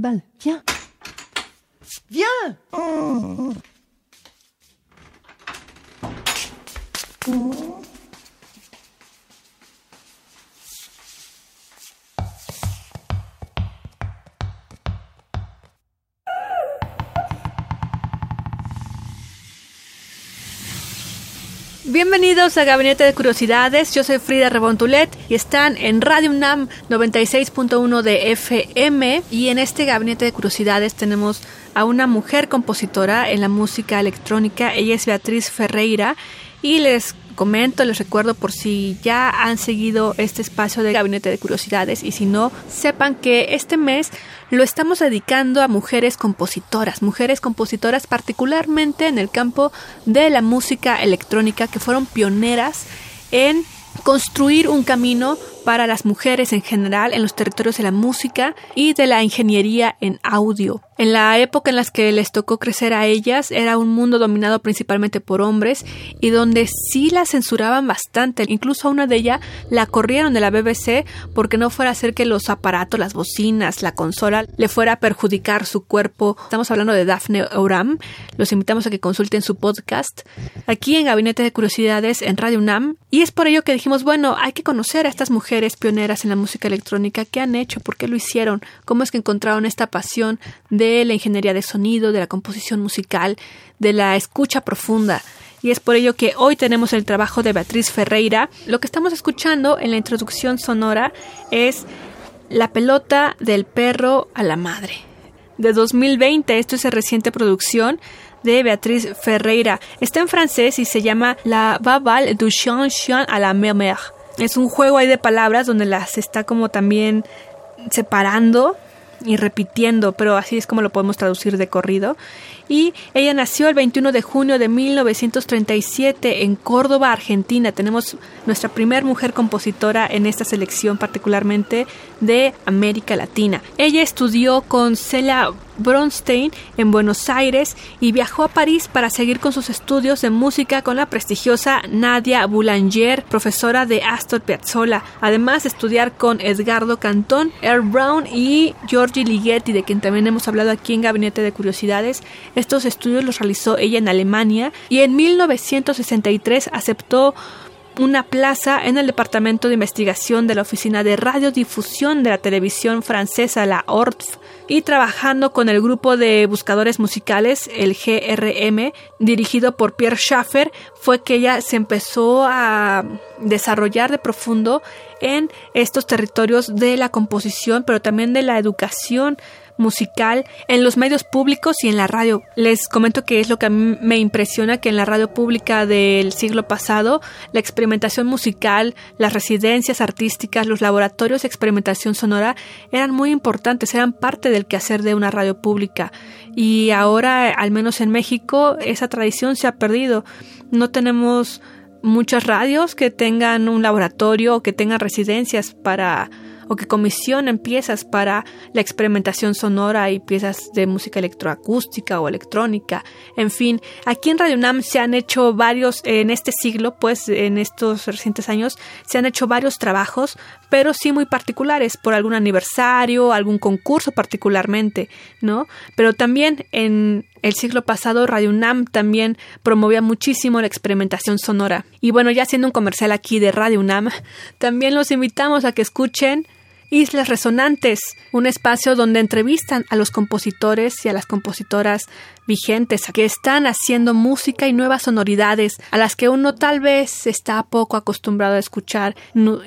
Löfberg. Bienvenidos a Gabinete de Curiosidades, yo soy Frida Rebontulet y están en Radio UNAM 96.1 de FM y en este Gabinete de Curiosidades tenemos a una mujer compositora en la música electrónica, ella es Beatriz Ferreira y les comento, les recuerdo por si ya han seguido este espacio de Gabinete de Curiosidades y si no, sepan que este mes lo estamos dedicando a mujeres compositoras, mujeres compositoras particularmente en el campo de la música electrónica que fueron pioneras en construir un camino para las mujeres en general en los territorios de la música y de la ingeniería en audio. En la época en la que les tocó crecer a ellas era un mundo dominado principalmente por hombres y donde sí la censuraban bastante. Incluso a una de ellas la corrieron de la BBC porque no fuera a hacer que los aparatos, las bocinas, la consola le fuera a perjudicar su cuerpo. Estamos hablando de Daphne Oram. Los invitamos a que consulten su podcast aquí en Gabinete de Curiosidades en Radio UNAM. Y es por ello que dijimos, bueno, hay que conocer a estas mujeres pioneras en la música electrónica. ¿Qué han hecho? ¿Por qué lo hicieron? ¿Cómo es que encontraron esta pasión de la ingeniería de sonido, de la composición musical, de la escucha profunda? Y es por ello que hoy tenemos el trabajo de Beatriz Ferreira. Lo que estamos escuchando en la introducción sonora es La pelota del perro a la madre. De 2020, esto es de reciente producción de Beatriz Ferreira. Está en francés y se llama La Babal du Chien Chien à la Mer. Es un juego ahí de palabras donde las está como también separando y repitiendo, pero así es como lo podemos traducir de corrido. Y ella nació el 21 de junio de 1937 en Córdoba, Argentina. Tenemos nuestra primer mujer compositora en esta selección, particularmente de América Latina. Ella estudió con Celia Bronstein en Buenos Aires y viajó a París para seguir con sus estudios de música con la prestigiosa Nadia Boulanger, profesora de Astor Piazzolla, además de estudiar con Edgardo Cantón, Earl Brown y Giorgi Ligeti, de quien también hemos hablado aquí en Gabinete de Curiosidades. Estos estudios los realizó ella en Alemania y en 1963 aceptó una plaza en el Departamento de Investigación de la Oficina de Radiodifusión de la Televisión Francesa, la ORTF, y trabajando con el grupo de buscadores musicales, el GRM, dirigido por Pierre Schaffer, fue que ella se empezó a desarrollar de profundo en estos territorios de la composición, pero también de la educación musical en los medios públicos y en la radio. Les comento que es lo que a mí me impresiona que en la radio pública del siglo pasado la experimentación musical, las residencias artísticas, los laboratorios de experimentación sonora eran muy importantes, eran parte del quehacer de una radio pública. Y ahora, al menos en México, esa tradición se ha perdido. No tenemos muchas radios que tengan un laboratorio o que tengan residencias para o que comisionen piezas para la experimentación sonora y piezas de música electroacústica o electrónica. En fin, aquí en Radio UNAM se han hecho varios, en este siglo, pues en estos recientes años, se han hecho varios trabajos, pero sí muy particulares, por algún aniversario, algún concurso particularmente, ¿no? Pero también en el siglo pasado Radio UNAM también promovía muchísimo la experimentación sonora. Y bueno, ya haciendo un comercial aquí de Radio UNAM, también los invitamos a que escuchen Islas Resonantes, un espacio donde entrevistan a los compositores y a las compositoras vigentes que están haciendo música y nuevas sonoridades a las que uno tal vez está poco acostumbrado a escuchar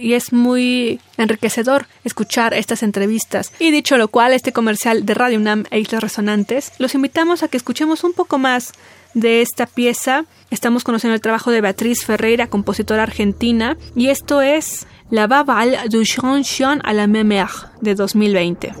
y es muy enriquecedor escuchar estas entrevistas. Y dicho lo cual, este comercial de Radio UNAM e Islas Resonantes, los invitamos a que escuchemos un poco más de esta pieza. Estamos conociendo el trabajo de Beatriz Ferreira, compositora argentina, y esto es La Baval du Chanson à la Mémère de 2020.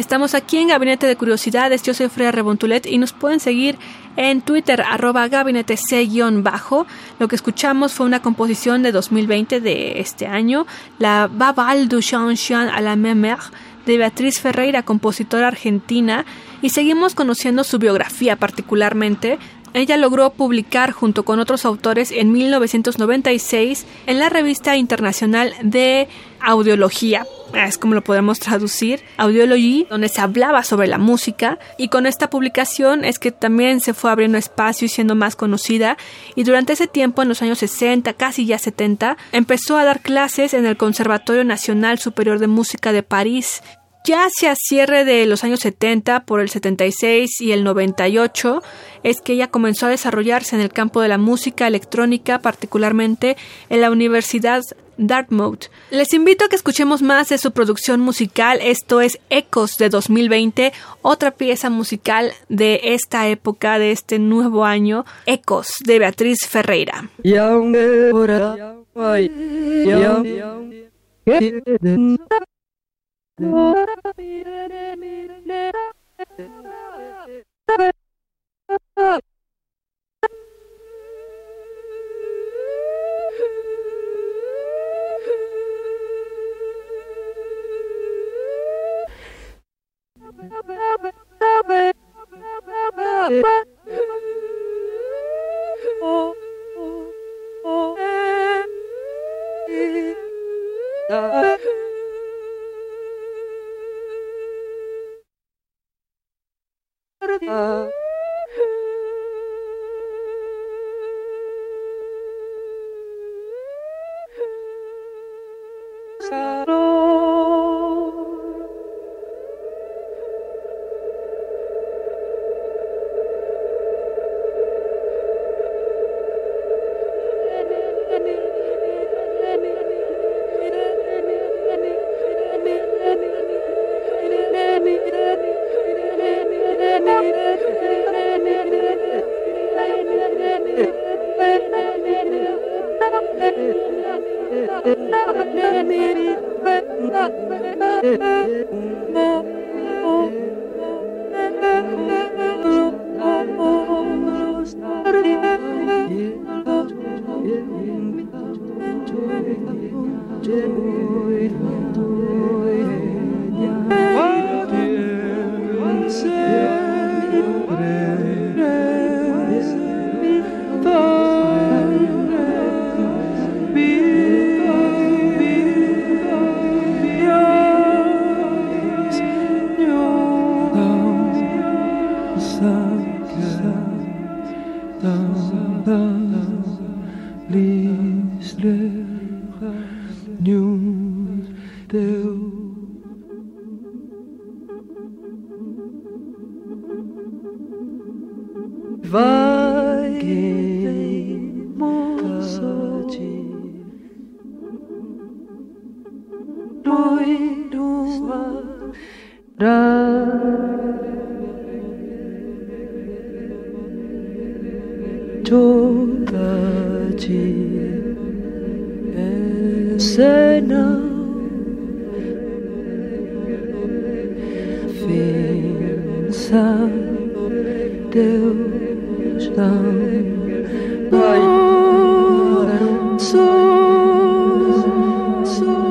Estamos aquí en Gabinete de Curiosidades. Yo soy Freya Rebontulet y nos pueden seguir en Twitter, arroba gabinete C-bajo. Lo que escuchamos fue una composición de 2020 de este año, la Babal du Chanson à la Mémère de Beatriz Ferreira, compositora argentina, y seguimos conociendo su biografía particularmente. Ella logró publicar junto con otros autores en 1996 en la revista internacional de audiología, es como lo podemos traducir, Audiology, donde se hablaba sobre la música. Y con esta publicación es que también se fue abriendo espacio y siendo más conocida. Y durante ese tiempo, en los años 60, casi ya 70, empezó a dar clases en el Conservatorio Nacional Superior de Música de París ya hacia cierre de los años 70, por el 76 y el 98, es que ella comenzó a desarrollarse en el campo de la música electrónica, particularmente en la Universidad Dartmouth. Les invito a que escuchemos más de su producción musical, esto es Ecos de 2020, otra pieza musical de esta época, de este nuevo año, Ecos de Beatriz Ferreira. Oh, oh, eh, eh, eh, eh, 嗯 Joy, joy, joy, Vai. saudade essa não vença Deus não vai sou, sou.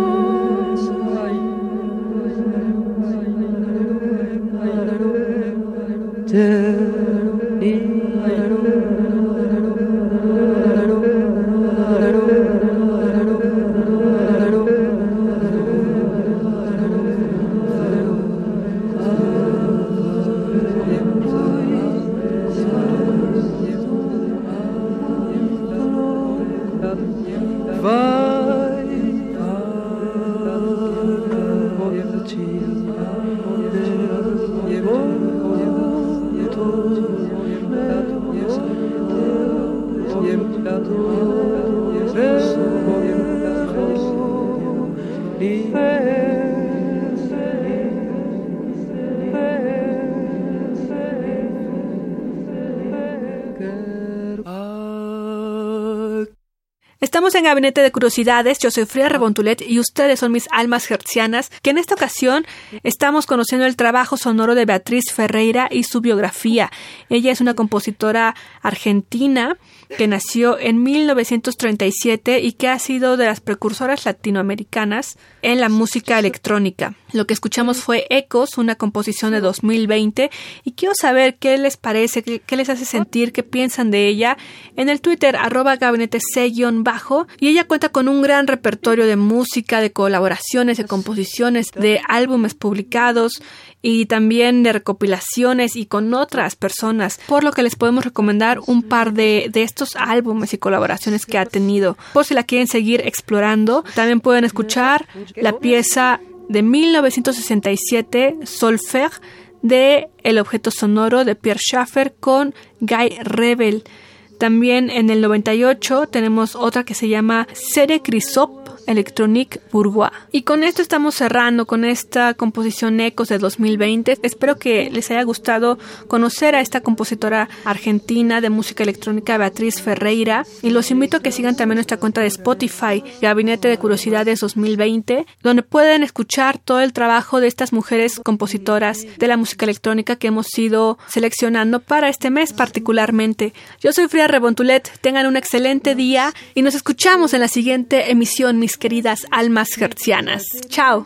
Jesus Estamos en Gabinete de Curiosidades, yo soy Frida Rebontulet y ustedes son mis almas hercianas, que en esta ocasión estamos conociendo el trabajo sonoro de Beatriz Ferreira y su biografía. Ella es una compositora argentina que nació en 1937 y que ha sido de las precursoras latinoamericanas en la música electrónica. Lo que escuchamos fue Ecos, una composición de 2020, y quiero saber qué les parece, qué, les hace sentir, qué piensan de ella en el Twitter arroba gabinete C-bajo, y ella cuenta con un gran repertorio de música, de colaboraciones, de composiciones, de álbumes publicados, y también de recopilaciones y con otras personas, por lo que les podemos recomendar un par de, de estos álbumes y colaboraciones que ha tenido. Por si la quieren seguir explorando, también pueden escuchar la pieza de 1967, Solfer, de El objeto sonoro de Pierre Schaffer con Guy Rebel. También en el 98 tenemos otra que se llama Sere Crisop Electronique Bourgeois. Y con esto estamos cerrando con esta composición Ecos de 2020. Espero que les haya gustado conocer a esta compositora argentina de música electrónica Beatriz Ferreira y los invito a que sigan también nuestra cuenta de Spotify Gabinete de Curiosidades 2020 donde pueden escuchar todo el trabajo de estas mujeres compositoras de la música electrónica que hemos ido seleccionando para este mes particularmente. Yo soy Frida Rebontulet, tengan un excelente día y nos escuchamos en la siguiente emisión, mis queridas almas hercianas. Chao.